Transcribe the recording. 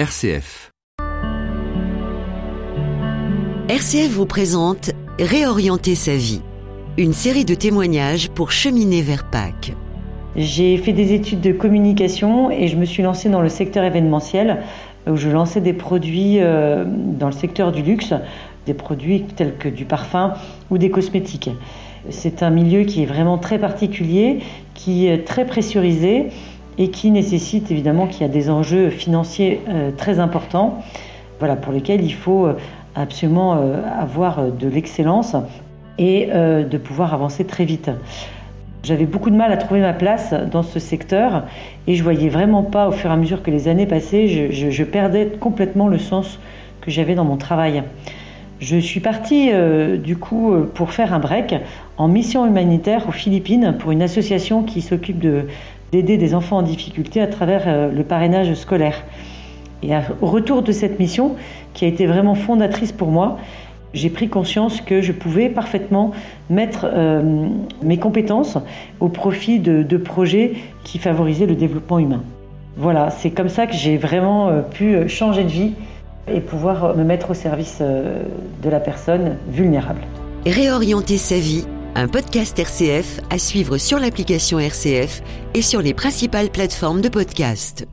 RCF. RCF vous présente Réorienter sa vie, une série de témoignages pour cheminer vers Pâques. J'ai fait des études de communication et je me suis lancée dans le secteur événementiel où je lançais des produits euh, dans le secteur du luxe, des produits tels que du parfum ou des cosmétiques. C'est un milieu qui est vraiment très particulier, qui est très pressurisé et qui nécessite évidemment qu'il y a des enjeux financiers euh, très importants, voilà, pour lesquels il faut euh, absolument euh, avoir de l'excellence et de pouvoir avancer très vite. J'avais beaucoup de mal à trouver ma place dans ce secteur et je voyais vraiment pas, au fur et à mesure que les années passaient, je, perdais complètement le sens que j'avais dans mon travail. Je suis partie du coup pour faire un break en mission humanitaire aux Philippines pour une association qui s'occupe d'aider des enfants en difficulté à travers euh, le parrainage scolaire. Et au retour de cette mission, qui a été vraiment fondatrice pour moi, j'ai pris conscience que je pouvais parfaitement mettre euh, mes compétences au profit de, projets qui favorisaient le développement humain. Voilà, c'est comme ça que j'ai vraiment pu changer de vie et pouvoir me mettre au service euh, de la personne vulnérable. Réorienter sa vie, un podcast RCF à suivre sur l'application RCF et sur les principales plateformes de podcast.